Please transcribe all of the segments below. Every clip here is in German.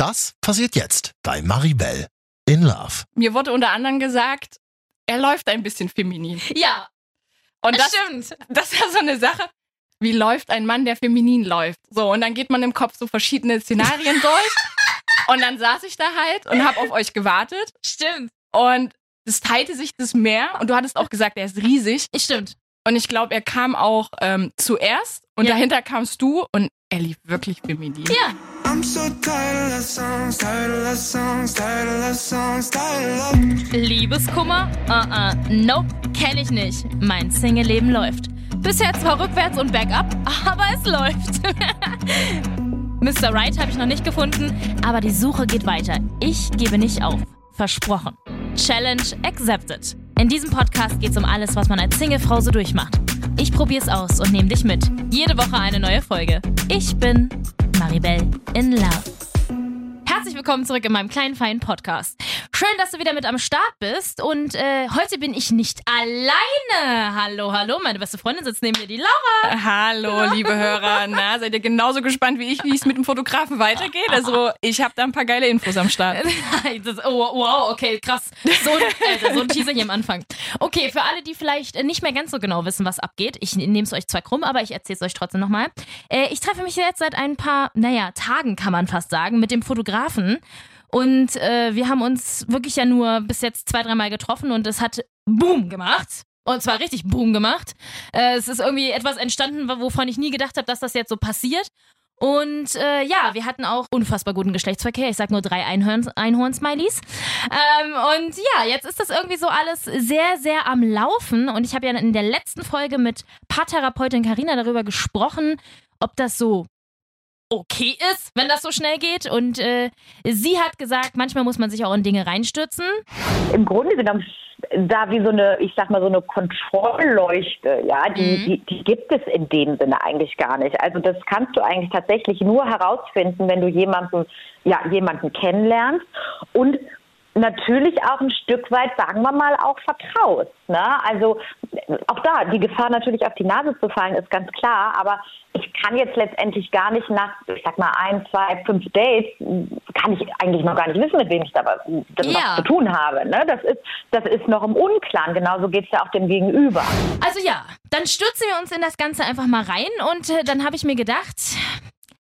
Das passiert jetzt bei Maribel in Love. Mir wurde unter anderem gesagt, er läuft ein bisschen feminin. Ja, Und das, stimmt. das ist ja so eine Sache. Wie läuft ein Mann, der feminin läuft? So, und dann geht man im Kopf so verschiedene Szenarien durch. Und dann saß ich da halt und habe auf euch gewartet. Stimmt. Und es teilte sich das Meer. Und du hattest auch gesagt, er ist riesig. Stimmt. Und ich glaube, er kam auch ähm, zuerst. Und Ja. dahinter kamst du. Und er lief wirklich feminin. Ja. I'm so tired of songs, tired of songs, tired of songs, tired of. Liebeskummer? Uh-uh. Nope, kenne ich nicht. Mein Single-Leben läuft. Bisher zwar rückwärts und bergab, aber es läuft. Mr. Right habe ich noch nicht gefunden, aber die Suche geht weiter. Ich gebe nicht auf. Versprochen. Challenge accepted. In diesem Podcast geht es um alles, was man als Singlefrau so durchmacht. Ich probiere es aus und nehme dich mit. Jede Woche eine neue Folge. Ich bin Maribel in Love. Herzlich willkommen zurück in meinem kleinen, feinen Podcast. Schön, dass du wieder mit am Start bist. Und äh, heute bin ich nicht alleine. Hallo, hallo, meine beste Freundin sitzt neben mir, die Laura. Hallo, liebe Hörer. Na, seid ihr genauso gespannt wie ich, wie es mit dem Fotografen weitergeht? Also, ich habe da ein paar geile Infos am Start. Das, oh, wow, okay, krass. So, ein- Alter, so ein Teaser hier am Anfang. Okay, für alle, die vielleicht äh, nicht mehr ganz so genau wissen, was abgeht, ich nehme es euch zwar krumm, aber ich erzähle es euch trotzdem nochmal. Äh, ich treffe mich jetzt seit ein paar, naja, Tagen kann man fast sagen, mit dem Fotografen. Und äh, wir haben uns wirklich ja nur bis jetzt zwei, dreimal getroffen und es hat Boom gemacht. Und zwar richtig Boom gemacht. Äh, es ist irgendwie etwas entstanden, wovon ich nie gedacht habe, dass das jetzt so passiert. Und äh, ja, wir hatten auch unfassbar guten Geschlechtsverkehr. Ich sag nur drei Einhorn- Einhorn-Smileys. Ähm, und ja, jetzt ist das irgendwie so alles sehr, sehr am Laufen. Und ich habe ja in der letzten Folge mit Paartherapeutin Karina darüber gesprochen, ob das so okay ist, wenn das so schnell geht. Und äh, sie hat gesagt, manchmal muss man sich auch in Dinge reinstürzen. im Grunde genommen da wie so eine, ich sag mal, so eine Kontrollleuchte, ja, die, Mhm. die, die gibt es in dem Sinne eigentlich gar nicht. Also das kannst du eigentlich tatsächlich nur herausfinden, wenn du jemanden, ja, jemanden kennenlernst und natürlich auch ein Stück weit, sagen wir mal, auch vertraust. Ne? Also auch da, die Gefahr natürlich auf die Nase zu fallen, ist ganz klar, aber ich kann jetzt letztendlich gar nicht nach, ich sag mal, ein, zwei, fünf Dates, kann ich eigentlich noch gar nicht wissen, mit wem ich da was, das Ja. zu tun habe. Ne? Das, ist, das ist noch im Unklaren, genauso geht es ja auch dem Gegenüber. Also ja, dann stürzen wir uns in das Ganze einfach mal rein. Und äh, dann habe ich mir gedacht,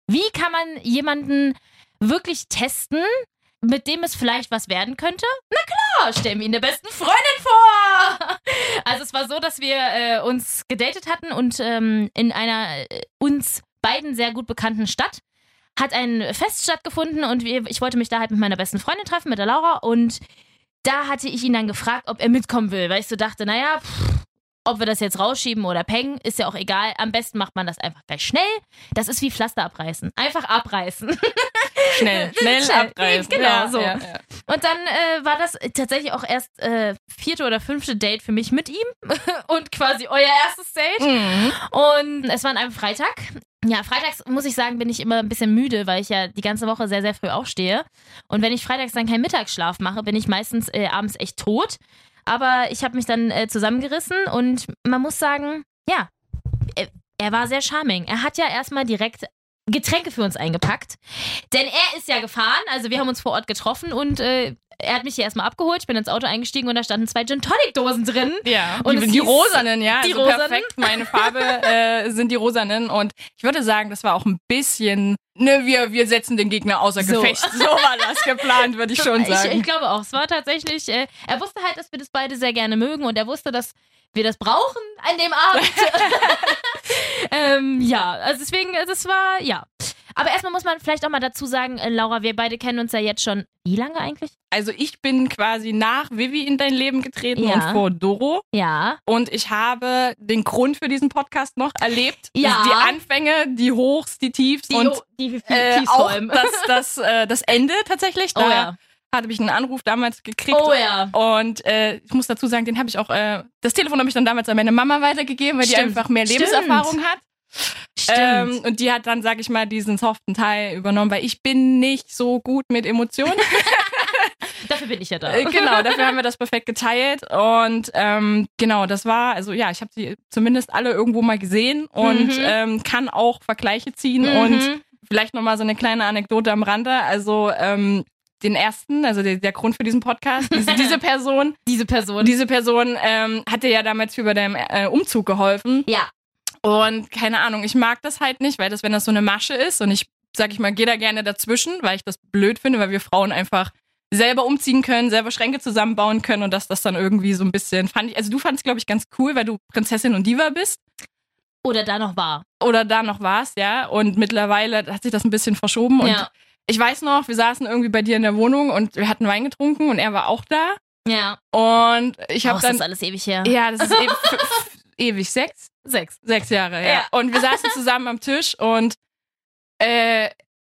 wie kann man jemanden wirklich testen, mit dem es vielleicht was werden könnte? Na klar, stellen wir ihn der besten Freundin vor. Also es war so, dass wir äh, uns gedatet hatten und ähm, in einer äh, uns beiden sehr gut bekannten Stadt hat ein Fest stattgefunden und wir, ich wollte mich da halt mit meiner besten Freundin treffen, mit der Laura und da hatte ich ihn dann gefragt, ob er mitkommen will, weil ich so dachte, naja, pff, ob wir das jetzt rausschieben oder pengen, ist ja auch egal. Am besten macht man das einfach gleich schnell. Das ist wie Pflaster abreißen. Einfach abreißen. Schnell, schnell, Schnell, abreißen. genau, ja, so. Ja, ja. Und dann äh, war das tatsächlich auch erst äh, vierte oder fünfte Date für mich mit ihm und quasi euer erstes Date. Mhm. Und es war an einem Freitag. Ja, freitags muss ich sagen, bin ich immer ein bisschen müde, weil ich ja die ganze Woche sehr, sehr früh aufstehe. Und wenn ich freitags dann keinen Mittagsschlaf mache, bin ich meistens äh, abends echt tot. Aber ich habe mich dann äh, zusammengerissen und man muss sagen, ja, er, war sehr charming. Er hat ja erstmal direkt Getränke für uns eingepackt. Denn er ist ja gefahren, also wir haben uns vor Ort getroffen und äh, er hat mich hier erstmal abgeholt. Ich bin ins Auto eingestiegen und da standen zwei Gin Tonic Dosen drin. Ja, Und die, die hieß- rosanen, ja. die also rosanen. perfekt. Meine Farbe äh, sind die rosanen. Und ich würde sagen, das war auch ein bisschen, ne, wir, wir setzen den Gegner außer So. Gefecht. So war das geplant, würde ich schon Ich, sagen. ich glaube auch. Es war tatsächlich, äh, er wusste halt, dass wir das beide sehr gerne mögen und er wusste, dass wir das brauchen an dem Abend. ähm, ja, also deswegen, das war, ja. Aber erstmal muss man vielleicht auch mal dazu sagen, äh, Laura, wir beide kennen uns ja jetzt schon, wie lange eigentlich? also ich bin quasi nach Vivi in dein Leben getreten Ja. und vor Doro. Ja. Und ich habe den Grund für diesen Podcast noch erlebt. Ja. Die Anfänge, die Hochs, die Tiefs Die, und die, die äh, Tiefs auch das, das, äh, das Ende tatsächlich. Da Oh ja. hatte ich einen Anruf damals gekriegt. Oh ja. Und äh, ich muss dazu sagen, den habe ich auch, äh, das Telefon habe ich dann damals an meine Mama weitergegeben, weil die Stimmt. einfach mehr Stimmt. Lebenserfahrung hat. Stimmt. Ähm, und die hat dann, sag ich mal, diesen soften Teil übernommen, weil ich bin nicht so gut mit Emotionen. Dafür bin ich ja da. Äh, genau, dafür haben wir das perfekt geteilt. Und ähm, genau, das war, also ja, ich habe sie zumindest alle irgendwo mal gesehen und Mhm. ähm, kann auch Vergleiche ziehen Mhm. und vielleicht nochmal so eine kleine Anekdote am Rande. Also ähm, den ersten, also der, der Grund für diesen Podcast, diese, diese Person, Diese Person. diese Person ähm, hat dir ja damals für bei deinem äh, Umzug geholfen. ja. Und keine Ahnung, ich mag das halt nicht, weil das, wenn das so eine Masche ist und ich, sag ich mal, gehe da gerne dazwischen, weil ich das blöd finde, weil wir Frauen einfach selber umziehen können, selber Schränke zusammenbauen können und dass das dann irgendwie so ein bisschen fand ich, also du fandest glaube ich ganz cool, weil du Prinzessin und Diva bist Oder da noch war. oder da noch warst, ja, und mittlerweile hat sich das ein bisschen verschoben und ja. ich weiß noch, wir saßen irgendwie bei dir in der Wohnung und wir hatten Wein getrunken und er war auch da Ja. und ich Oh, habe ist das dann alles ewig her. ja, das ist ewig, ewig sechs Sechs. Sechs Jahre, ja. Ja. Und wir saßen zusammen am Tisch und äh,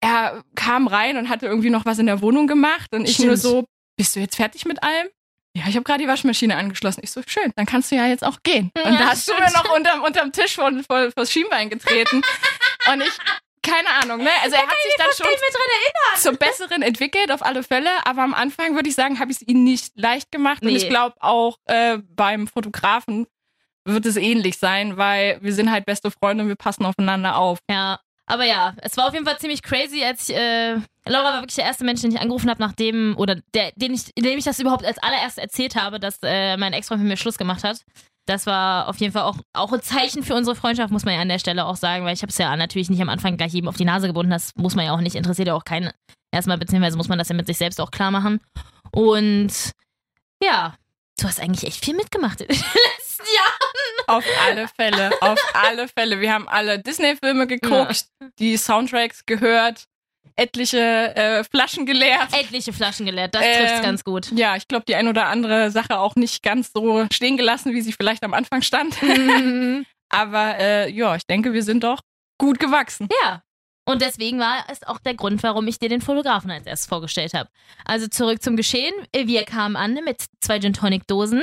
er kam rein und hatte irgendwie noch was in der Wohnung gemacht und ich Stimmt. nur so, bist du jetzt fertig mit allem? Ja, ich habe gerade die Waschmaschine angeschlossen. Ich so, schön, dann kannst du ja jetzt auch gehen. Ja, und da hast du mir noch unterm, unterm Tisch vor, vor, vor das Schienbein getreten. und ich, keine Ahnung, ne? Also er hat sich dann schon zum Besseren entwickelt, auf alle Fälle. Aber am Anfang würde ich sagen, habe ich es ihm nicht leicht gemacht. Und Nee. ich glaube auch äh, beim Fotografen wird es ähnlich sein, weil wir sind halt beste Freunde und wir passen aufeinander auf. Ja. Aber ja, es war auf jeden Fall ziemlich crazy, als ich, äh, Laura war wirklich der erste Mensch, den ich angerufen habe, nachdem, oder der, den ich, dem ich das überhaupt als allererst erzählt habe, dass äh, mein Ex-Freund mit mir Schluss gemacht hat. Das war auf jeden Fall auch, auch ein Zeichen für unsere Freundschaft, muss man ja an der Stelle auch sagen, weil ich habe es ja natürlich nicht am Anfang gleich jedem auf die Nase gebunden, das muss man ja auch nicht, interessiert ja auch keinen. Erstmal, beziehungsweise muss man das ja mit sich selbst auch klar machen. Und ja, du hast eigentlich echt viel mitgemacht Jahren. Auf alle Fälle, auf alle Fälle. Wir haben alle Disney-Filme geguckt, die Soundtracks gehört, etliche äh, Flaschen geleert. Etliche Flaschen geleert, das Ähm, trifft's ganz gut. Ja, ich glaube, die ein oder andere Sache auch nicht ganz so stehen gelassen, wie sie vielleicht am Anfang stand. Aber äh, ja, ich denke, wir sind doch gut gewachsen. Ja. Und deswegen war es auch der Grund, warum ich dir den Fotografen als erstes vorgestellt habe. Also zurück zum Geschehen. Wir kamen an mit zwei Gin Tonic Dosen.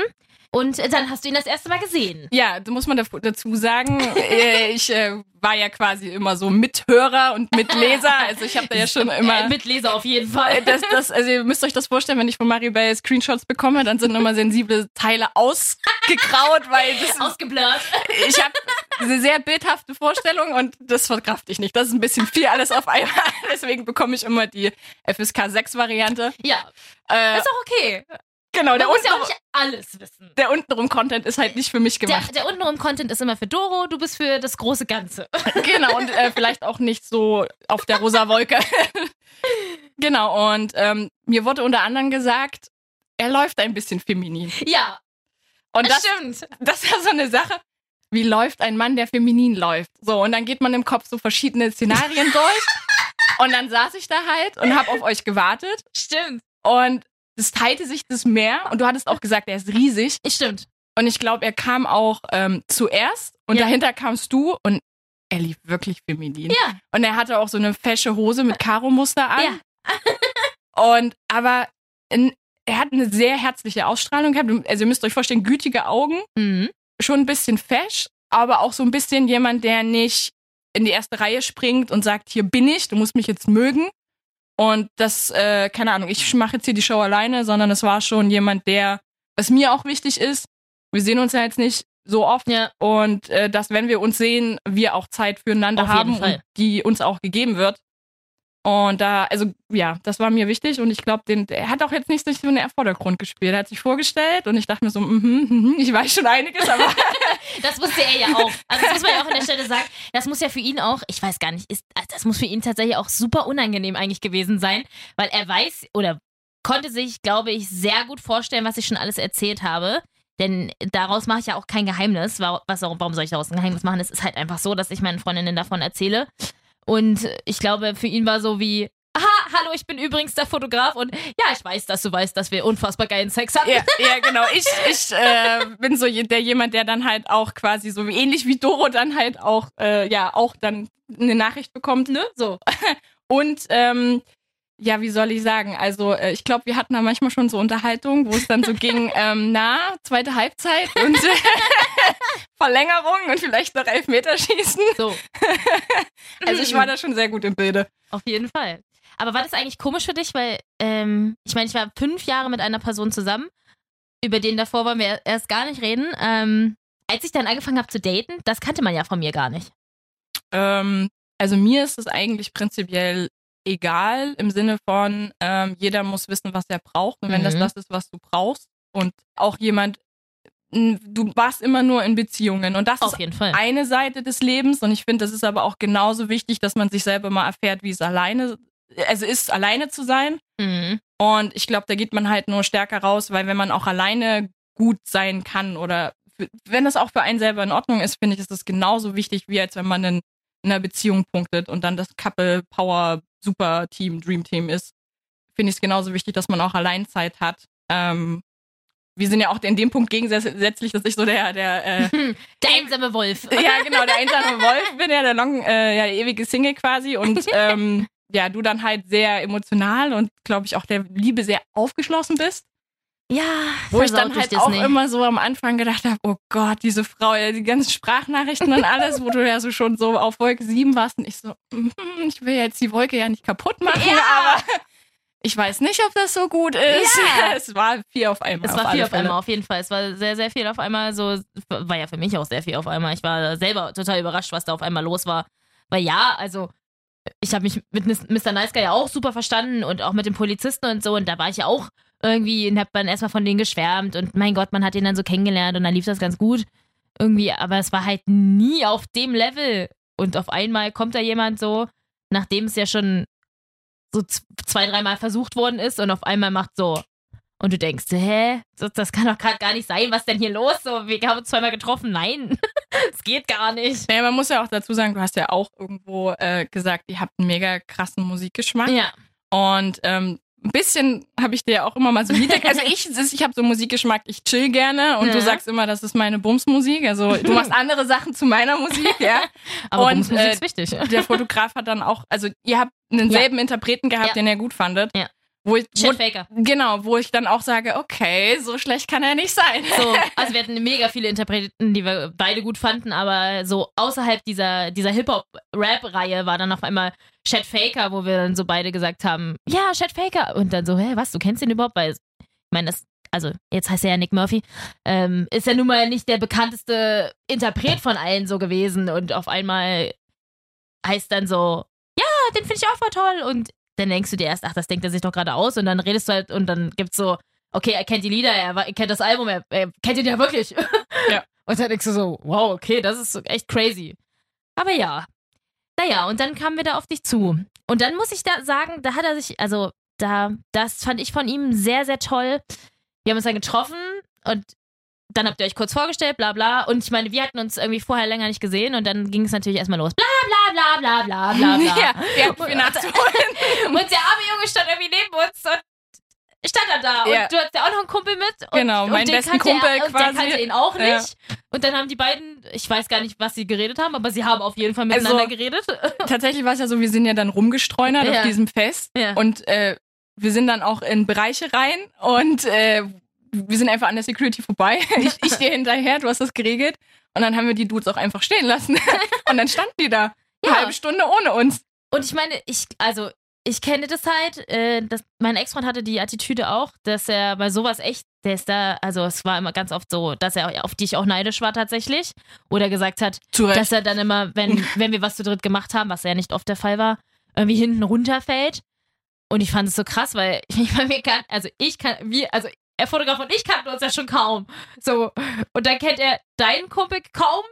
Und dann hast du ihn das erste Mal gesehen. Ja, da muss man dazu sagen, äh, ich äh, war ja quasi immer so Mithörer und Mitleser. Also ich habe da ja schon Äh, immer. mit Leser auf jeden Fall. Äh, Das, das, also ihr müsst euch das vorstellen, wenn ich von Maribel Screenshots bekomme, dann sind immer sensible Teile ausgegraut, weil das ist, Ausgeblurrt. ich habe eine sehr bildhafte Vorstellung und das verkraft ich nicht. Das ist ein bisschen viel alles auf einmal. Deswegen bekomme ich immer die FSK 6 Variante. Ja, Äh, ist auch okay. Genau, der, Man muss ja auch nicht alles wissen. der untenrum Content ist halt nicht für mich Der, gemacht. der untenrum Content ist immer für Doro, du bist für das große Ganze. Genau, und äh, vielleicht auch nicht so auf der rosa Wolke. genau, und ähm, mir wurde unter anderem gesagt, er läuft ein bisschen feminin. Ja, Und das, stimmt. das ist ja so eine Sache. Wie läuft ein Mann, der feminin läuft? So, und dann geht man im Kopf so verschiedene Szenarien durch. Und dann saß ich da halt und habe auf euch gewartet. Stimmt. Und es teilte sich das mehr. Und du hattest auch gesagt, er ist riesig. Stimmt. Und ich glaube, er kam auch ähm, zuerst. Und Ja. dahinter kamst du. Und er lief wirklich feminin. Ja. Und er hatte auch so eine fesche Hose mit Karo-Muster an. Ja. Und aber in, er hat eine sehr herzliche Ausstrahlung gehabt. Also ihr müsst euch vorstellen, gütige Augen, Mhm. schon ein bisschen fesch, aber auch so ein bisschen jemand, der nicht in die erste Reihe springt und sagt, hier bin ich, du musst mich jetzt mögen. Und das, äh, keine Ahnung, ich mache jetzt hier die Show alleine, sondern es war schon jemand, der, was mir auch wichtig ist, wir sehen uns ja jetzt nicht so oft Ja. und äh, dass, wenn wir uns sehen, wir auch Zeit füreinander Auf haben und die uns auch gegeben wird. Und da, also ja, das war mir wichtig und ich glaube, den, er hat auch jetzt nicht so einen Vordergrund gespielt. Er hat sich vorgestellt und ich dachte mir so, mhm, mhm, ich weiß schon einiges, aber Das wusste er ja auch. Also das muss man ja auch an der Stelle sagen. Das muss ja für ihn auch, ich weiß gar nicht, ist, also das muss für ihn tatsächlich auch super unangenehm eigentlich gewesen sein, weil er weiß oder konnte sich, glaube ich, sehr gut vorstellen, was ich schon alles erzählt habe. Denn daraus mache ich ja auch kein Geheimnis. Wa- Was, warum soll ich daraus ein Geheimnis machen? Es ist halt einfach so, dass ich meinen Freundinnen davon erzähle. Und ich glaube, für ihn war so wie, hallo, ich bin übrigens der Fotograf und ja, ich weiß, dass du weißt, dass wir unfassbar geilen Sex hatten. ja, ja genau. Ich, ich äh, bin so der jemand, der dann halt auch quasi so ähnlich wie Doro dann halt auch, äh, ja, auch dann eine Nachricht bekommt, ne? So. Und ähm, ja, wie soll ich sagen? Also äh, ich glaube, wir hatten da manchmal schon so Unterhaltungen, wo es dann so ging, ähm, na, zweite Halbzeit und Verlängerung und vielleicht noch Elfmeterschießen. So, Also ich war da schon sehr gut im Bilde. auf jeden Fall. Aber war das eigentlich komisch für dich? Weil, ähm, ich meine, ich war fünf Jahre mit einer Person zusammen. Über den davor wollen wir erst gar nicht reden. Ähm, als ich dann angefangen habe zu daten, das kannte man ja von mir gar nicht. Ähm, Also mir ist es eigentlich prinzipiell egal im Sinne von, ähm, jeder muss wissen, was er braucht. Und wenn das Mhm. das ist, was du brauchst und auch jemand, du warst immer nur in Beziehungen und das Auf ist jeden Fall. eine Seite des Lebens und ich finde, das ist aber auch genauso wichtig, dass man sich selber mal erfährt, wie es alleine, also ist, alleine zu sein. Mhm. Und ich glaube, da geht man halt nur stärker raus, weil wenn man auch alleine gut sein kann oder für, wenn das auch für einen selber in Ordnung ist, finde ich, ist das genauso wichtig, wie als wenn man in, in einer Beziehung punktet und dann das Couple Power Super Team, Dream Team ist. Finde ich es genauso wichtig, dass man auch Alleinzeit hat. Ähm, wir sind ja auch in dem Punkt gegensätzlich, dass ich so der, der äh, Der einsame Wolf. ja, genau, der einsame Wolf bin ja der long, äh, ja, der ewige Single quasi und ähm, ja, du dann halt sehr emotional und glaube ich auch der Liebe sehr aufgeschlossen bist. Ja, Wo ich dann halt auch Disney. immer so am Anfang gedacht habe, oh Gott, diese Frau, ja, die ganzen Sprachnachrichten und alles, wo du ja so schon so auf Wolke 7 warst und ich so, mhm, ich will jetzt die Wolke ja nicht kaputt machen, Ja. aber ich weiß nicht, ob das so gut ist. Ja. Es war viel auf einmal. Es war auf viel auf Fälle. einmal, auf jeden Fall. Es war sehr, sehr viel auf einmal. So war ja für mich auch sehr viel auf einmal. Ich war selber total überrascht, was da auf einmal los war. Weil ja, also ich habe mich mit Mr. Nice Guy ja auch super verstanden und auch mit den Polizisten und so. Und da war ich ja auch irgendwie und hab dann erstmal von denen geschwärmt. Und mein Gott, man hat ihn dann so kennengelernt und dann lief das ganz gut. Irgendwie, aber es war halt nie auf dem Level. Und auf einmal kommt da jemand so, nachdem es ja schon so zwei, dreimal versucht worden ist und auf einmal macht so. Und du denkst, hä? Das, das kann doch gerade gar nicht sein. Was denn hier los? So, wir haben uns zweimal getroffen. Nein, es geht gar nicht. Naja, man muss ja auch dazu sagen, du hast ja auch irgendwo äh, gesagt, ihr habt einen mega krassen Musikgeschmack. Ja, Und ähm, ein bisschen habe ich dir ja auch immer mal so Lieder. Also ich, ich habe so Musikgeschmack, ich chill gerne und Ja. du sagst immer, das ist meine Bumsmusik. Also du machst andere Sachen zu meiner Musik, ja. aber Und, Bumsmusik äh, ist wichtig. Der Fotograf hat dann auch, also ihr habt denselben Interpreten gehabt, Ja. den er gut fandet. Ja. Wo ich, wo, genau, wo ich dann auch sage, okay, so schlecht kann er nicht sein. So, also wir hatten mega viele Interpreten, die wir beide gut fanden, aber so außerhalb dieser, dieser Hip-Hop-Rap-Reihe war dann auf einmal Chet Faker, wo wir dann so beide gesagt haben, ja, Chet Faker. Und dann so, hä, was, du kennst ihn überhaupt? Weil, ich meine, das, also jetzt heißt er ja Nick Murphy, ähm, ist ja nun mal nicht der bekannteste Interpret von allen so gewesen und auf einmal heißt dann so, ja, den finde ich auch voll toll und dann denkst du dir erst, ach, das denkt er sich doch gerade aus und dann redest du halt und dann gibt's so, okay, er kennt die Lieder, er, er kennt das Album, er, er kennt ihn ja wirklich. Ja. Und dann denkst du so, wow, okay, das ist so echt crazy. Aber ja. Naja, und dann kamen wir da auf dich zu. Und dann muss ich da sagen, da hat er sich, also da, das fand ich von ihm sehr, sehr toll. Wir haben uns dann getroffen und dann habt ihr euch kurz vorgestellt, bla bla. Und ich meine, wir hatten uns irgendwie vorher länger nicht gesehen und dann ging es natürlich erstmal los. Bla bla bla bla bla bla bla. Ja, wir hatten viel nachzuholen. Und der arme Junge stand irgendwie neben uns und stand dann da. Ja. Und du hattest ja auch noch einen Kumpel mit. Und, Genau, und meinen besten Kumpel er, und quasi. der kannte ihn auch nicht. Ja. Und dann haben die beiden, ich weiß gar nicht, was sie geredet haben, aber sie haben auf jeden Fall miteinander Also- geredet. Tatsächlich war es ja so, wir sind ja dann rumgestreunert Ja. auf diesem Fest und äh, wir sind dann auch in Bereiche rein und äh, wir sind einfach an der Security vorbei. Ich, ich dir hinterher, du hast das geregelt und dann haben wir die Dudes auch einfach stehen lassen und dann standen die da Ja. eine halbe Stunde ohne uns. Und ich meine, ich, also, ich kenne das halt, äh, das, mein Ex-Freund hatte die Attitüde auch, dass er bei sowas echt, der ist da, also es war immer ganz oft so, dass er auf dich auch neidisch war tatsächlich. Oder gesagt hat, Zu dass er dann immer, wenn, wenn wir was zu dritt gemacht haben, was ja nicht oft der Fall war, irgendwie hinten runterfällt. Und ich fand es so krass, weil ich meine, wir kann, also ich kann, wir, also er Fotograf und ich kannten uns ja schon kaum. So. Und dann kennt er deinen Kumpel kaum,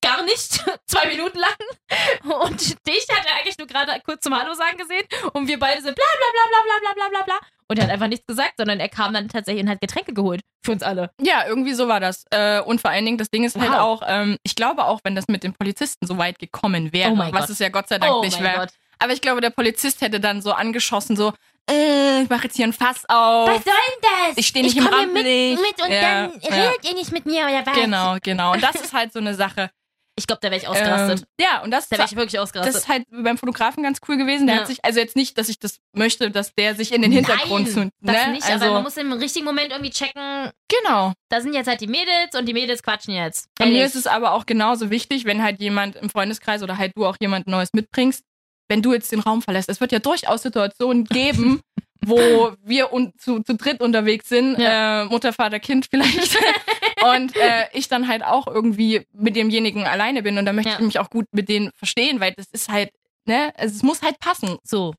gar nicht, zwei Minuten lang. Und dich hat er eigentlich nur gerade kurz zum Hallo sagen gesehen. Und wir beide sind bla bla bla bla bla bla bla bla bla. Und er hat einfach nichts gesagt, sondern er kam dann tatsächlich und hat Getränke geholt. Für uns alle. Ja, irgendwie so war das. Äh, und vor allen Dingen, das Ding ist halt Wow. auch, ähm, ich glaube auch, wenn das mit den Polizisten so weit gekommen wäre, Oh was Gott. es ja Gott sei Dank oh nicht wäre. Aber ich glaube, der Polizist hätte dann so angeschossen, so, äh, ich mache jetzt hier ein Fass auf. soll denn das? Ich steh nicht im komm hier mit, Rampenlicht. mit und Ja, dann ja. redet ihr nicht mit mir oder was? Genau, genau. Und das ist halt so eine Sache. Ich glaube, da wäre ich ausgerastet. Ähm, ja, und das, da wäre ich wirklich das ausgerastet. ist halt beim Fotografen ganz cool gewesen. Der Ja. hat sich, also jetzt nicht, dass ich das möchte, dass der sich in den Hintergrund Nein, das Ne? nicht, also, aber man muss im richtigen Moment irgendwie checken, genau. da sind jetzt halt die Mädels und die Mädels quatschen jetzt. Bei mir ist es aber auch genauso wichtig, wenn halt jemand im Freundeskreis oder halt du auch jemand Neues mitbringst, wenn du jetzt den Raum verlässt. Es wird ja durchaus Situationen geben, wo wir un zu, zu dritt unterwegs sind, äh, Mutter, Vater, Kind vielleicht. und äh, ich dann halt auch irgendwie mit demjenigen alleine bin und da möchte Ja. ich mich auch gut mit denen verstehen, weil das ist halt, ne, also es muss halt passen. So.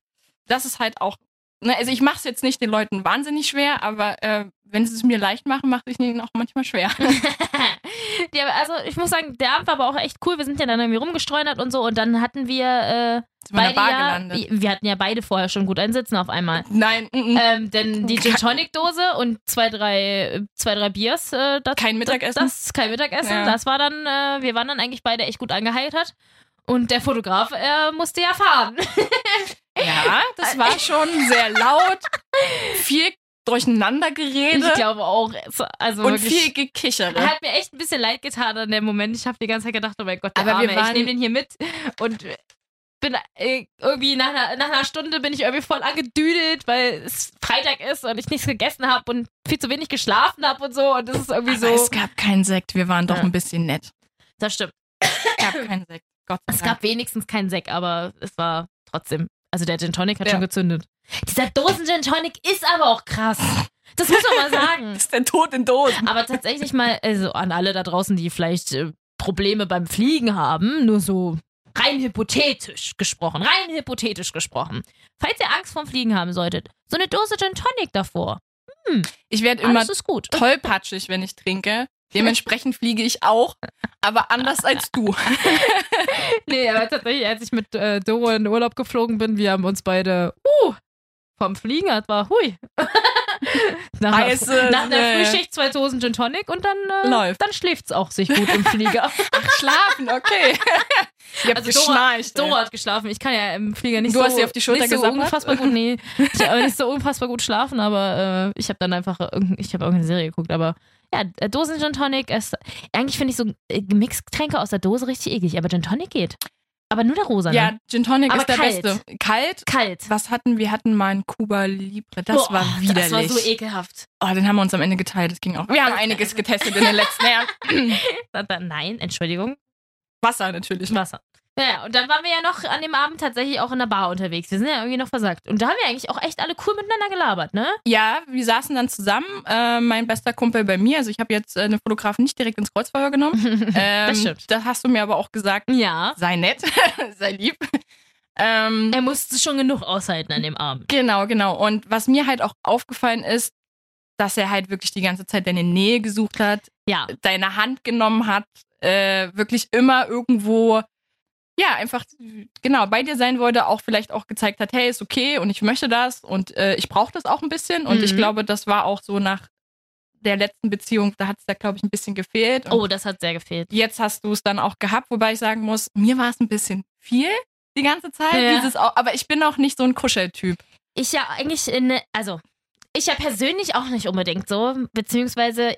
Das ist halt auch, ne, also ich mache es jetzt nicht den Leuten wahnsinnig schwer, aber äh, wenn sie es mir leicht machen, mache ich es ihnen auch manchmal schwer. ja, also ich muss sagen, der Abend war aber auch echt cool. Wir sind ja dann irgendwie rumgestreunert und so und dann hatten wir äh, beide ja, wir hatten ja beide vorher schon gut einsitzen auf einmal. Nein, mm, mm. Ähm, denn die Gin Tonic Dose und zwei, drei, zwei, drei Biers, äh, das, kein Mittagessen. das ist kein Mittagessen. Ja. Das war dann, äh, wir waren dann eigentlich beide echt gut angeheitert. Und der Fotograf äh, musste ja fahren. ja, das war schon sehr laut, viel durcheinander Ich geredet glaube auch. Also und viel Gekichere. Hat mir echt ein bisschen leid getan an dem Moment. Ich habe die ganze Zeit gedacht, oh mein Gott, der Aber wir Arme, ich nehme den hier mit und bin äh, irgendwie nach einer, nach einer Stunde bin ich irgendwie voll angedüdelt, weil es Freitag ist und ich nichts gegessen habe und viel zu wenig geschlafen habe und so und das ist irgendwie Aber so. es gab keinen Sekt, wir waren doch Ja. ein bisschen nett. Das stimmt. Es gab keinen Sekt. Gott sei Es Dank. gab wenigstens keinen Sekt, aber es war trotzdem. Also der Gin Tonic hat Ja. schon gezündet. Dieser Dosen Gin Tonic ist aber auch krass. Das muss man mal sagen. Das ist der Tod in Dosen. Aber tatsächlich mal, also an alle da draußen, die vielleicht äh, Probleme beim Fliegen haben, nur so rein hypothetisch gesprochen, rein hypothetisch gesprochen. Falls ihr Angst vorm Fliegen haben solltet, so eine Dose Gin Tonic davor. Ich werde immer Alles ist gut. tollpatschig, wenn ich trinke. Dementsprechend fliege ich auch, aber anders als du. Nee, aber tatsächlich, als ich mit äh, Doro in den Urlaub geflogen bin, wir haben uns beide, uh, vom Fliegen, das war hui. nach, Heiße, nach der Frühschicht zwei Dosen Gin Tonic und dann, äh, Läuft. dann schläft's auch sich gut im Flieger. Ach, schlafen, okay. Ich hab Also Dora, geschnarcht. ey. Dora hat geschlafen. Ich kann ja im Flieger nicht Du so, hast sie auf die Schulter nicht so unfassbar gut, nee, ich habe nicht so unfassbar gut schlafen, aber äh, ich habe dann einfach, ich habe irgendeine Serie geguckt, aber ja, äh, Dosen Gin Tonic, ist, eigentlich finde ich so äh, Gemixgetränke aus der Dose richtig eklig, aber Gin Tonic geht. Aber nur der rosa, Ja, ne? Gin Tonic Aber ist der kalt. beste. Kalt. Kalt. Was hatten wir? hatten mal einen Cuba Libre. Das Boah, war widerlich. Das war so ekelhaft. oh, den haben wir uns am Ende geteilt. Das ging auch. Wir haben einiges getestet in den letzten Jahren. Nein, Entschuldigung. Wasser natürlich. Wasser. Ja, und dann waren wir ja noch an dem Abend tatsächlich auch in der Bar unterwegs. Wir sind ja irgendwie noch versagt. Und da haben wir eigentlich auch echt alle cool miteinander gelabert, ne? Ja, wir saßen dann zusammen. Äh, mein bester Kumpel bei mir. Also ich habe jetzt äh, eine Fotografin nicht direkt ins Kreuzverhör genommen. Ähm, Das stimmt. Da hast du mir aber auch gesagt, Ja. sei nett, sei lieb. Ähm, Er musste schon genug aushalten an dem Abend. Genau, genau. Und was mir halt auch aufgefallen ist, dass er halt wirklich die ganze Zeit deine Nähe gesucht hat, Ja. deine Hand genommen hat, äh, wirklich immer irgendwo, ja, einfach, genau, bei dir sein wollte, auch vielleicht auch gezeigt hat, hey, ist okay und ich möchte das und äh, ich brauche das auch ein bisschen. Und ich Mhm. glaube, das war auch so nach der letzten Beziehung, da hat es da, glaube ich, ein bisschen gefehlt. Und Oh, das hat sehr gefehlt. jetzt hast du es dann auch gehabt, wobei ich sagen muss, mir war es ein bisschen viel die ganze Zeit. Ja. Dieses, aber ich bin auch nicht so ein Kuscheltyp. Ich ja eigentlich in, also ich ja persönlich auch nicht unbedingt so, beziehungsweise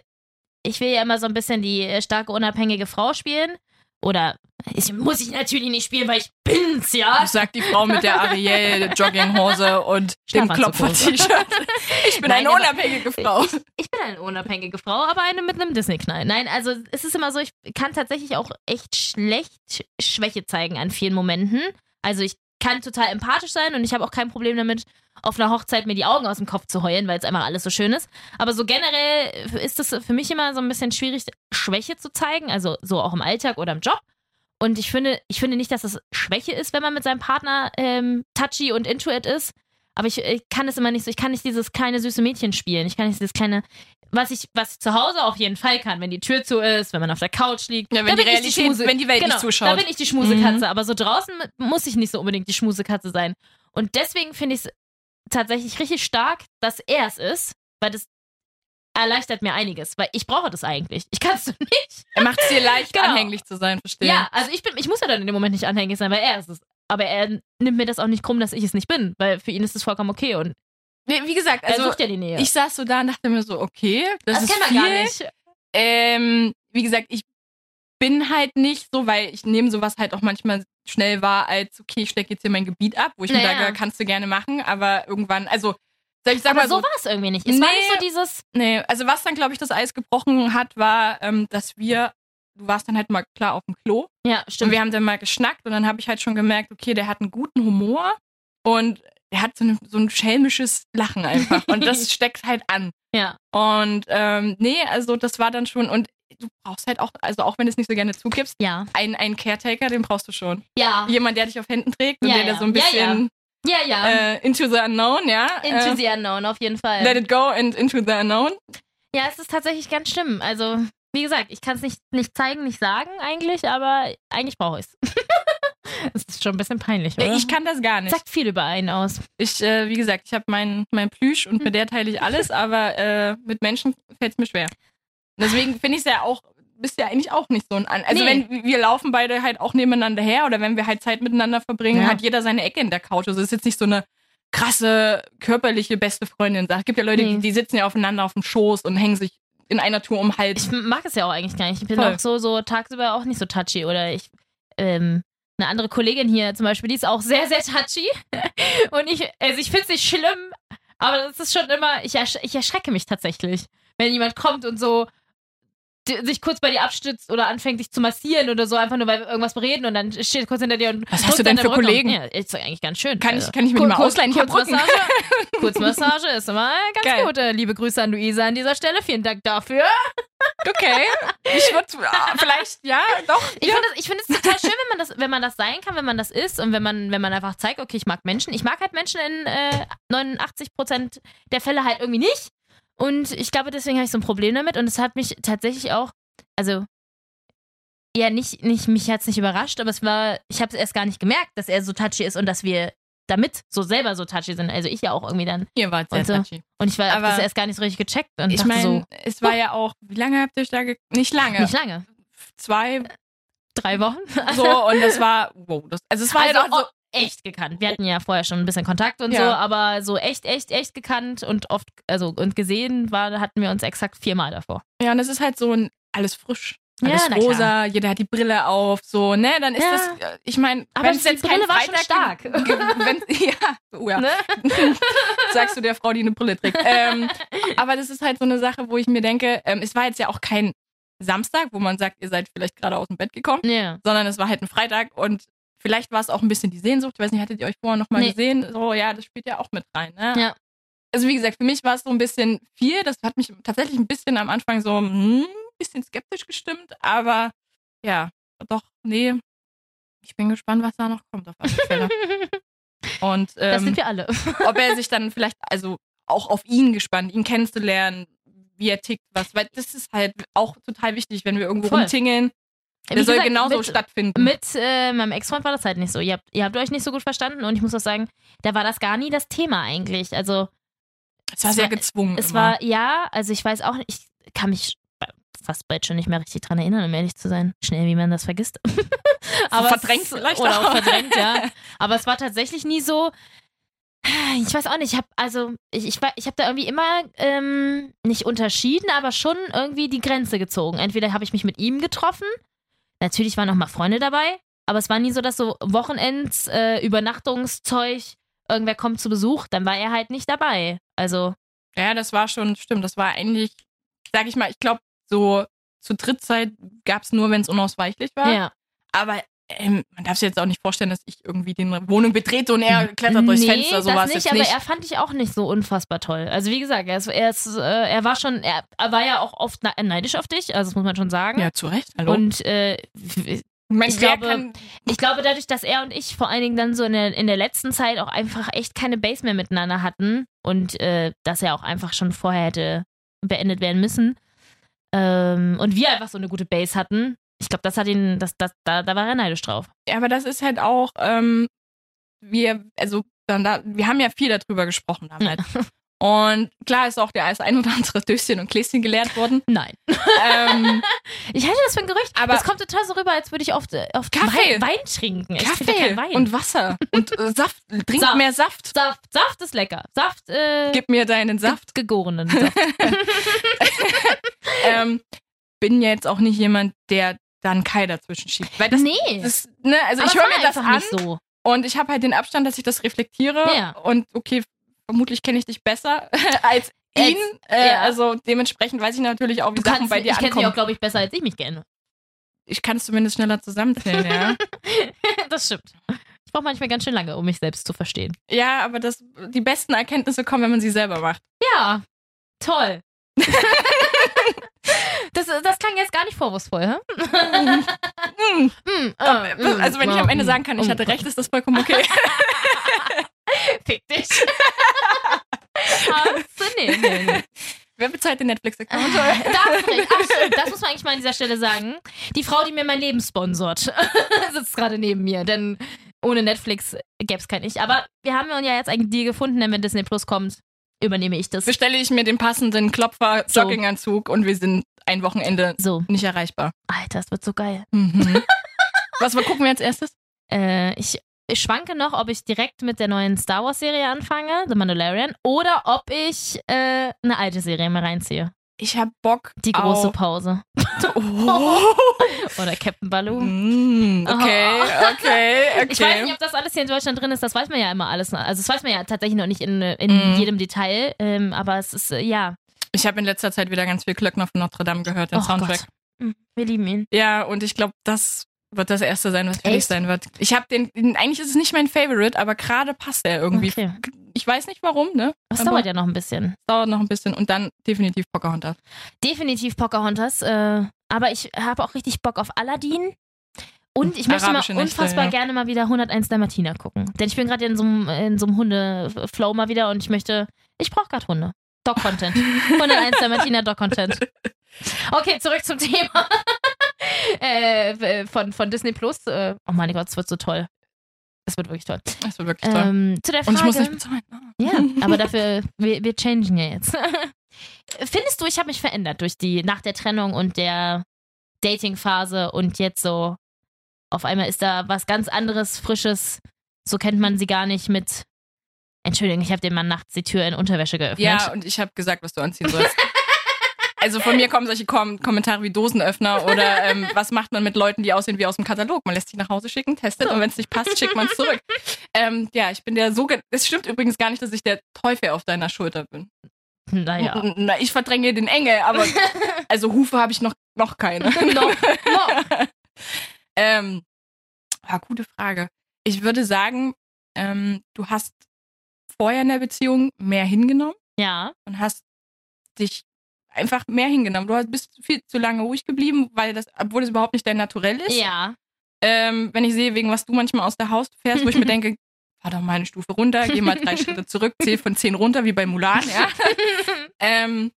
ich will ja immer so ein bisschen die äh, starke, unabhängige Frau spielen. Oder ich, muss ich natürlich nicht spielen, weil ich bin's, ja. sagt die Frau mit der Ariel Jogginghose und dem. Klopfer-T-Shirt. Ich bin Nein, eine unabhängige Frau. Ich, ich bin eine unabhängige Frau, aber eine mit einem Disney-Knall. Nein, also es ist immer so, ich kann tatsächlich auch echt schlecht Schwäche zeigen an vielen Momenten. Also ich kann total empathisch sein und ich habe auch kein Problem damit, auf einer Hochzeit mir die Augen aus dem Kopf zu heulen, weil es einfach alles so schön ist. Aber so generell ist es für mich immer so ein bisschen schwierig, Schwäche zu zeigen, also so auch im Alltag oder im Job. Und ich finde, ich finde nicht, dass es Schwäche ist, wenn man mit seinem Partner ähm, touchy und into it ist. Aber ich, ich kann es immer nicht so, ich kann nicht dieses kleine süße Mädchen spielen. Ich kann nicht dieses kleine, was ich, was ich zu Hause auf jeden Fall kann, wenn die Tür zu ist, wenn man auf der Couch liegt. Ja, wenn die Realität- Schmuse- wenn die Welt nicht genau, zuschaut. Da bin ich die Schmusekatze, aber so draußen muss ich nicht so unbedingt die Schmusekatze sein. Und deswegen finde ich es tatsächlich richtig stark, dass er es ist, weil das erleichtert mir einiges, weil ich brauche das eigentlich. Ich kann es nicht. Er macht es dir leicht, Genau. anhänglich zu sein, verstehe. Ja, also ich bin, ich muss ja dann in dem Moment nicht anhängig sein, weil er ist es. Aber er nimmt mir das auch nicht krumm, dass ich es nicht bin, weil für ihn ist es vollkommen okay und Nee, wie gesagt, er also sucht ja die Nähe. ich saß so da und dachte mir so, okay, das, ist kennt man viel. gar nicht. Ähm, wie gesagt, ich bin halt nicht so, weil ich nehme sowas halt auch manchmal schnell wahr, als okay, ich stecke jetzt hier mein Gebiet ab, wo ich mir Naja. sage, kannst du gerne machen, aber irgendwann, also soll ich sag Aber mal so so, war es irgendwie nicht. Es war Nee. nicht so dieses, nee, also was dann glaube ich das Eis gebrochen hat, war, ähm, dass wir, du warst dann halt mal klar auf dem Klo ja, und stimmt. wir haben dann mal geschnackt und dann habe ich halt schon gemerkt, okay, der hat einen guten Humor und der hat so, eine, so ein schelmisches Lachen einfach. Und das steckt halt an. Ja. Und ähm, nee, also das war dann schon, und du brauchst halt auch, also auch wenn du es nicht so gerne zugibst, Ja. einen, einen Caretaker, den brauchst du schon. Ja. Jemand, der dich auf Händen trägt und Ja, der ja. da so ein Ja, bisschen Ja, ja. Äh, into the unknown, ja. Into äh, the unknown, auf jeden Fall. Let it go and into the unknown. Ja, es ist tatsächlich ganz schlimm. Also, wie gesagt, ich kann es nicht, nicht zeigen, nicht sagen eigentlich, aber eigentlich brauche ich es. Es ist schon ein bisschen peinlich, oder? Ich kann das gar nicht. Sagt viel über einen aus. Ich, äh, wie gesagt, ich habe mein, mein Plüsch und mit der teile ich alles, aber äh, mit Menschen fällt es mir schwer. Deswegen finde ich es ja auch, bist ja eigentlich auch nicht so ein An Also Nee. wenn wir laufen beide halt auch nebeneinander her oder wenn wir halt Zeit miteinander verbringen, Ja. hat jeder seine Ecke in der Couch. Also es ist jetzt nicht so eine krasse körperliche beste Freundin. Es gibt ja Leute, Nee. die, die sitzen ja aufeinander auf dem Schoß und hängen sich in einer Tour um Hals. Ich mag es ja auch eigentlich gar nicht. Ich bin Voll. auch so, so tagsüber auch nicht so touchy. Oder ich, ähm, eine andere Kollegin hier zum Beispiel, die ist auch sehr, sehr touchy. Und ich, also ich finde es nicht schlimm, aber das ist schon immer, ich, ersch ich erschrecke mich tatsächlich. Wenn jemand kommt und so sich kurz bei dir abstützt oder anfängt, dich zu massieren oder so, einfach nur, weil wir irgendwas bereden und dann steht kurz hinter dir und Was hast du denn für Rücken. Kollegen? Ja, ist doch eigentlich ganz schön. Kann also. ich, kann ich mir Kur- mal kur- ausleihen? Rücken. Kurzmassage, Kurzmassage ist immer ganz Geil. gut. Äh, Liebe Grüße an Luisa an dieser Stelle. Vielen Dank dafür. Okay. Ich würde vielleicht, ja, doch. Ich ja. finde es find total schön, wenn man, das, wenn man das sein kann, wenn man das ist und wenn man, wenn man einfach zeigt, okay, ich mag Menschen. Ich mag halt Menschen in äh, 89 Prozent der Fälle halt irgendwie nicht. Und ich glaube, deswegen habe ich so ein Problem damit. Und es hat mich tatsächlich auch, also, ja, nicht, nicht mich hat es nicht überrascht, aber es war, ich habe es erst gar nicht gemerkt, dass er so touchy ist und dass wir damit so selber so touchy sind. Also ich ja auch irgendwie dann. Ihr wart sehr Und so. touchy. Und ich war Aber das erst gar nicht so richtig gecheckt und Ich meine, so, es war ja auch, wie lange habt ihr euch da ge Nicht lange. nicht lange. Zwei, Drei Wochen. so, und das war, wow. Das, also es war Also halt auch so, o- echt gekannt. Wir hatten ja vorher schon ein bisschen Kontakt und Ja. so, aber so echt, echt, echt gekannt und oft, also und gesehen war, hatten wir uns exakt viermal davor. ja, und es ist halt so ein, alles frisch. Ja, Alles klar. rosa, jeder hat die Brille auf, so, ne, dann ist Ja. das, äh, ich meine, Aber wenn es die jetzt Brille war schon stark. wenn, ja, oh ja, Ne? sagst du der Frau, die eine Brille trägt. ähm, aber das ist halt so eine Sache, wo ich mir denke, ähm, es war jetzt ja auch kein Samstag, wo man sagt, ihr seid vielleicht gerade aus dem Bett gekommen, Ja. sondern es war halt ein Freitag und vielleicht war es auch ein bisschen die Sehnsucht. Ich weiß nicht, hattet ihr euch vorher nochmal Nee. gesehen? So, ja, das spielt ja auch mit rein. Ne? Ja. Also wie gesagt, für mich war es so ein bisschen viel. Das hat mich tatsächlich ein bisschen am Anfang so ein bisschen skeptisch gestimmt, aber ja, doch, nee. Ich bin gespannt, was da noch kommt auf alle Fälle. Und Das ähm, sind wir alle. ob er sich dann vielleicht, also auch auf ihn gespannt, ihn kennenzulernen, wie er tickt, was, weil das ist halt auch total wichtig, wenn wir irgendwo Voll. rumtingeln. Der soll gesagt, genauso mit, stattfinden. Mit äh, meinem Ex-Freund war das halt nicht so. Ihr habt, ihr habt euch nicht so gut verstanden und ich muss auch sagen, da war das gar nie das Thema eigentlich. Also es war sehr war- gezwungen. es immer. war, ja, also ich weiß auch nicht, ich kann mich fast bald schon nicht mehr richtig dran erinnern, um ehrlich zu sein. Schnell, wie man das vergisst. Aber verdrängt es, vielleicht Oder auch verdrängt, ja. Aber es war tatsächlich nie so. Ich weiß auch nicht, ich habe also ich, ich, ich habe da irgendwie immer ähm, nicht unterschieden, aber schon irgendwie die Grenze gezogen. Entweder habe ich mich mit ihm getroffen, natürlich waren noch mal Freunde dabei, aber es war nie so, dass so Wochenends, äh, Übernachtungszeug, irgendwer kommt zu Besuch, dann war er halt nicht dabei. Also Ja, das war schon, stimmt, das war eigentlich, sag ich mal, ich glaube, so zu Drittzeit gab es nur, wenn es unausweichlich war. ja. Aber ähm, man darf sich jetzt auch nicht vorstellen, dass ich irgendwie die Wohnung betrete und er klettert durchs nee, Fenster, so war das nicht, jetzt aber nicht. er fand ich auch nicht so unfassbar toll. Also wie gesagt, er, ist, er, ist, äh, er war schon, er, er war ja auch oft ne- neidisch auf dich, also das muss man schon sagen. ja, zu Recht. Hallo. Und äh, Mensch, ich glaube, ich glaube, dadurch, dass er und ich vor allen Dingen dann so in der, in der letzten Zeit auch einfach echt keine Base mehr miteinander hatten und äh, dass er auch einfach schon vorher hätte beendet werden müssen ähm, und wir einfach so eine gute Base hatten, ich glaube, das hat ihn, das, das, da, da war er neidisch drauf. Ja, aber das ist halt auch, ähm, wir, also, dann da, wir haben ja viel darüber gesprochen damals. Und klar ist auch der das ein oder andere Döschen und Gläschen geleert worden. Nein. ähm, Ich halte das für ein Gerücht, Aber- das kommt total so rüber, als würde ich oft, äh, oft Kaffee. Wein, Wein trinken. Kaffee Wein. und Wasser und äh, Saft. Trink Saft. mehr Saft. Saft. Saft ist lecker. Saft, äh, Gib mir deinen Saft. ge- gegorenen Saft. ähm, bin ja jetzt auch nicht jemand, der dann Kai dazwischen schiebt. Weil das, nee. das ne, also Aber ich höre mir das an nicht so. und ich habe halt den Abstand, dass ich das reflektiere. Ja. Und okay, vermutlich kenne ich dich besser als ihn. Als- äh, ja. Also dementsprechend weiß ich natürlich auch, wie Du Sachen kannst, bei dir ich kenne dich auch, ankommen. glaube ich, besser, als ich mich kenne. Ich kann es zumindest schneller zusammenzählen, ja. das stimmt. Ich brauche manchmal ganz schön lange, um mich selbst zu verstehen. Ja, aber das, die besten Erkenntnisse kommen, wenn man sie selber macht. Ja, toll. das, das klang jetzt gar nicht vorwurfsvoll, hä? Hm. Mm, äh, mm, Also wenn ich am Ende sagen kann, ich mm, hatte recht, ist das vollkommen okay. Fick dich. Nee, nee, nee. Wer bezahlt den Netflix-Account? Da hast du recht. Ach, stimmt, das muss man eigentlich mal an dieser Stelle sagen. Die Frau, die mir mein Leben sponsort, sitzt gerade neben mir, denn ohne Netflix gäbe es kein Ich. Aber wir haben ja jetzt einen Deal gefunden, denn wenn Disney Plus kommt, übernehme ich das. Bestelle ich mir den passenden Klopfer-Jogginganzug und wir sind ein Wochenende So, nicht erreichbar. Alter, das wird so geil. Mhm. Was wir gucken wir als erstes? Äh, ich, ich schwanke noch, ob ich direkt mit der neuen Star Wars-Serie anfange, The Mandalorian, oder ob ich äh, eine alte Serie mir reinziehe. Ich hab Bock. Die große auf- Pause. Oh. Oder Captain Baloo. Mm, okay, okay, okay. Ich weiß nicht, ob das alles hier in Deutschland drin ist, das weiß man ja immer alles. Also das weiß man ja tatsächlich noch nicht in, in Mhm. jedem Detail, ähm, aber es ist, äh, ja. Ich habe in letzter Zeit wieder ganz viel Glöckner von Notre Dame gehört, den Oh Soundtrack. Gott. Mhm, Wir lieben ihn. Ja, und ich glaube, das wird das erste sein, was fertig Echt? sein wird. Ich habe den, eigentlich ist es nicht mein Favorite, aber gerade passt er irgendwie. Okay. Ich weiß nicht warum, ne? Das Aber dauert ja noch ein bisschen. es dauert noch ein bisschen und dann definitiv Pocahontas. Definitiv Pocahontas, äh, aber ich habe auch richtig Bock auf Aladdin. Und ich möchte mal Arabische Nächte, unfassbar ja. gerne mal wieder 101 Dalmatiner gucken. Denn ich bin gerade in so einem in so einem Hunde-Flow mal wieder und ich möchte, ich brauche gerade Hunde. Dog-Content. 101 Dalmatiner Dog-Content. Okay, zurück zum Thema. äh, von, von Disney Plus. Äh, oh mein Gott, es wird so toll. Es wird wirklich toll. Das wird wirklich toll. Ähm, zu der Frage. und ich muss nicht bezahlen. Ah. Ja, aber dafür, wir, wir changen ja jetzt. Findest du, ich habe mich verändert durch die, nach der Trennung und der Dating-Phase und jetzt so, auf einmal ist da was ganz anderes, Frisches, so kennt man sie gar nicht mit, Entschuldigung, ich habe dem Mann nachts die Tür in Unterwäsche geöffnet. Ja, und ich habe gesagt, was du anziehen sollst. Also von mir kommen solche Kom Kommentare wie Dosenöffner oder ähm, was macht man mit Leuten, die aussehen wie aus dem Katalog? Man lässt sich nach Hause schicken, testet und wenn es nicht passt, schickt man es zurück. Ähm, ja, ich bin der so. Es stimmt übrigens gar nicht, dass ich der Teufel auf deiner Schulter bin. Naja. Na, ich verdränge den Engel, aber also Hufe habe ich noch, noch keine. no, no. Ähm, ja, gute Frage. Ich würde sagen, ähm, du hast vorher in der Beziehung mehr hingenommen Ja, und hast dich einfach mehr hingenommen. Du hast- bist viel zu lange ruhig geblieben, weil das, obwohl es überhaupt nicht dein Naturell ist. ja. Ähm, wenn ich sehe, wegen was du manchmal aus der Haus fährst, wo ich mir denke, fahr doch mal eine Stufe runter, geh mal drei Schritte zurück, zähl von zehn runter, wie bei Mulan, ja. ähm,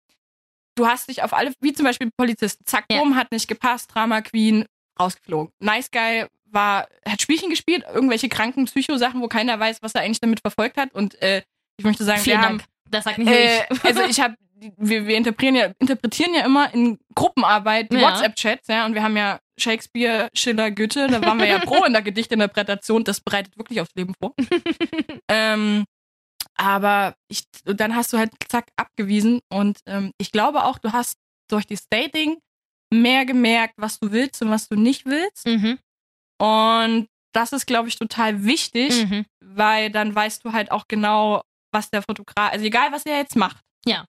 du hast dich auf alle, wie zum Beispiel Polizisten, zack, Ja. bumm, hat nicht gepasst, Drama Queen, rausgeflogen. Nice Guy war, hat Spielchen gespielt, irgendwelche kranken Psycho-Sachen, wo keiner weiß, was er eigentlich damit verfolgt hat. Und äh, ich möchte sagen, Vielen wir haben Dank. Das sagt nicht äh, ich. also ich habe, wir, wir interpretieren, ja, interpretieren ja immer in Gruppenarbeit die Ja. WhatsApp-Chats, ja, und wir haben ja Shakespeare, Schiller, Goethe, da waren wir ja pro in der Gedichtinterpretation, das bereitet wirklich aufs Leben vor. ähm, aber ich, dann hast du halt zack abgewiesen und ähm, ich glaube auch, du hast durch das Dating mehr gemerkt, was du willst und was du nicht willst. mhm. Und das ist, glaube ich, total wichtig, Mhm. weil dann weißt du halt auch genau, was der Fotograf, also egal, was er jetzt macht. Ja.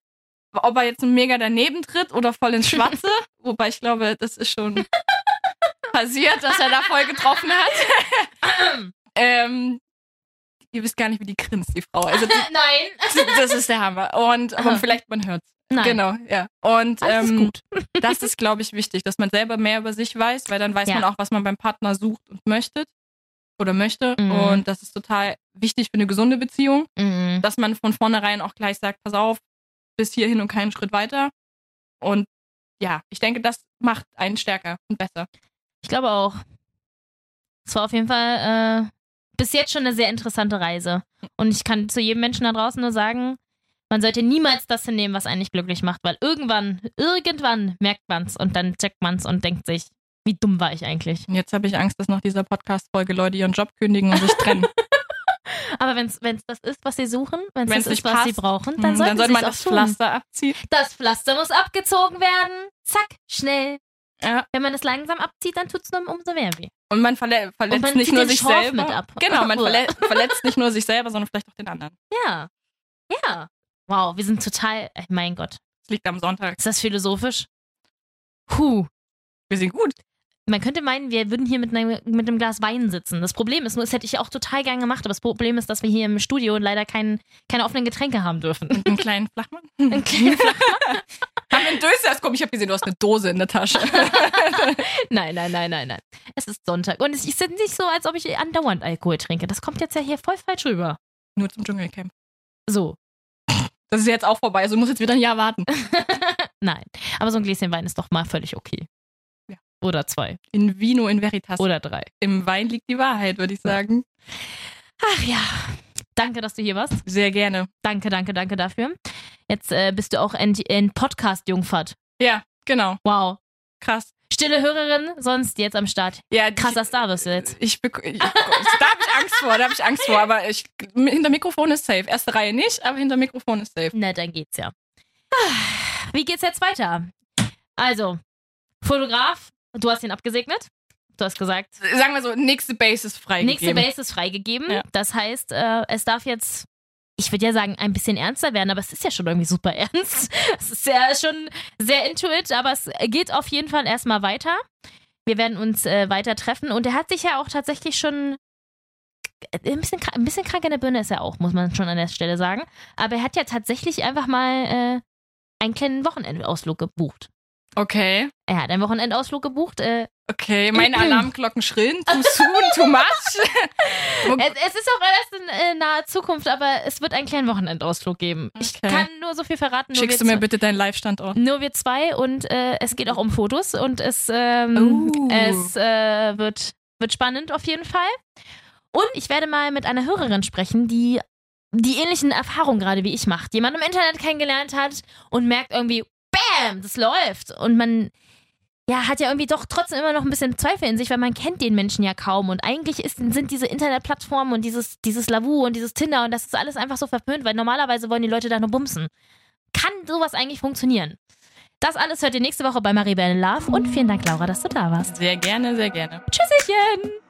Ob er jetzt mega daneben tritt oder voll ins Schwarze, wobei ich glaube, das ist schon passiert, dass er da voll getroffen hat. ähm, ihr wisst gar nicht, wie die grinst, die Frau. Also die, Nein. das ist der Hammer. Und aber Aha. vielleicht man hört's. Nein. Genau, ja. Und Alles ist ähm, gut. das ist, glaube ich, wichtig, dass man selber mehr über sich weiß, weil dann weiß Ja. man auch, was man beim Partner sucht und möchte oder möchte. Mhm. Und das ist total wichtig für eine gesunde Beziehung, Mhm. dass man von vornherein auch gleich sagt, pass auf, bis hierhin und keinen Schritt weiter. Und ja, ich denke, das macht einen stärker und besser. Ich glaube auch. Es war auf jeden Fall äh, bis jetzt schon eine sehr interessante Reise. Und ich kann zu jedem Menschen da draußen nur sagen, man sollte niemals das hinnehmen, was einen nicht glücklich macht, weil irgendwann, irgendwann merkt man's und dann checkt man's und denkt sich, wie dumm war ich eigentlich. Jetzt habe ich Angst, dass nach dieser Podcast-Folge Leute ihren Job kündigen und sich trennen. Aber wenn es das ist, was sie suchen, wenn es das ist, nicht was sie passt, brauchen, Hm, dann sollten sollte sie man das tun. Pflaster abziehen. Das Pflaster muss abgezogen werden. Zack, schnell. Ja. Wenn man es langsam abzieht, dann tut es nur umso mehr weh. Und man verle verletzt man nicht nur sich Schorf selber. Genau, man verle verletzt nicht nur sich selber, sondern vielleicht auch den anderen. Ja. Ja. Wow, wir sind total, äh, mein Gott. Es liegt am Sonntag. Ist das philosophisch? Puh. Wir sind gut. Man könnte meinen, wir würden hier mit einem, mit einem Glas Wein sitzen. Das Problem ist nur, das hätte ich auch total gern gemacht, aber das Problem ist, dass wir hier im Studio leider kein, keine offenen Getränke haben dürfen. Einen kleinen Flachmann. Ein kleiner- Haben wir einen Dösers? Komm, ich habe gesehen, du hast eine Dose in der Tasche. nein, nein, nein, nein, nein. Es ist Sonntag und es ist nicht so, als ob ich andauernd Alkohol trinke. Das kommt jetzt ja hier voll falsch rüber. Nur zum Dschungelcamp. So, Das ist jetzt auch vorbei, also du musst jetzt wieder ein Jahr warten. nein. Aber so ein Gläschen Wein ist doch mal völlig okay. Oder zwei. In Vino in Veritas. Oder drei. Im Wein liegt die Wahrheit, würde ich sagen. Ach ja. Danke, dass du hier warst. Sehr gerne. Danke, danke, danke dafür. Jetzt äh, bist du auch in, in Podcast-Jungfahrt. Ja, genau. Wow. Krass. Stille Hörerin, sonst jetzt am Start. Ja, Krasser Star bist du jetzt. Ich, bek- ich, da habe ich Angst vor, da habe ich Angst vor. Aber ich, hinter Mikrofon ist safe. Erste Reihe nicht, aber hinter Mikrofon ist safe. Na, dann geht's ja. Wie geht's jetzt weiter? Also, Fotograf, du hast ihn abgesegnet. Du hast gesagt, Sagen wir so, nächste Base ist freigegeben. nächste Base ist freigegeben. Ja. Das heißt, äh, es darf jetzt, ich würde ja sagen, ein bisschen ernster werden, aber es ist ja schon irgendwie super ernst. Es ist ja schon sehr intuit, aber es geht auf jeden Fall erstmal weiter. Wir werden uns äh, weiter treffen und er hat sich ja auch tatsächlich schon ein bisschen, krank- ein bisschen krank in der Birne ist er auch, muss man schon an der Stelle sagen. Aber er hat ja tatsächlich einfach mal äh, einen kleinen Wochenendausflug gebucht. Okay. Er hat einen Wochenendausflug gebucht. Äh, Okay, meine Alarmglocken schrillen. Too soon, too much. es, es ist auch erst in äh, naher Zukunft, aber es wird einen kleinen Wochenendausflug geben. Ich Okay. kann nur so viel verraten. Schickst du mir bitte deinen Live-Standort? Nur wir zwei und äh, es geht auch um Fotos und es, ähm, Oh. es äh, wird, wird spannend auf jeden Fall. Und ich werde mal mit einer Hörerin sprechen, die die ähnlichen Erfahrungen gerade wie ich macht. Jemand im Internet kennengelernt hat und merkt irgendwie, bam, das läuft. Und man ja, hat ja irgendwie doch trotzdem immer noch ein bisschen Zweifel in sich, weil man kennt den Menschen ja kaum. Und eigentlich ist, sind diese Internetplattformen und dieses, dieses Lavu und dieses Tinder und das ist alles einfach so verpönt, weil normalerweise wollen die Leute da nur bumsen. Kann sowas eigentlich funktionieren? Das alles hört ihr nächste Woche bei Maribel Love und vielen Dank, Laura, dass du da warst. Sehr gerne, sehr gerne. Tschüsschen!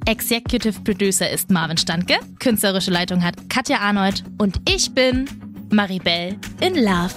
Executive Producer ist Marvin Standke, künstlerische Leitung hat Katja Arnold. Und ich bin Maribel in Love.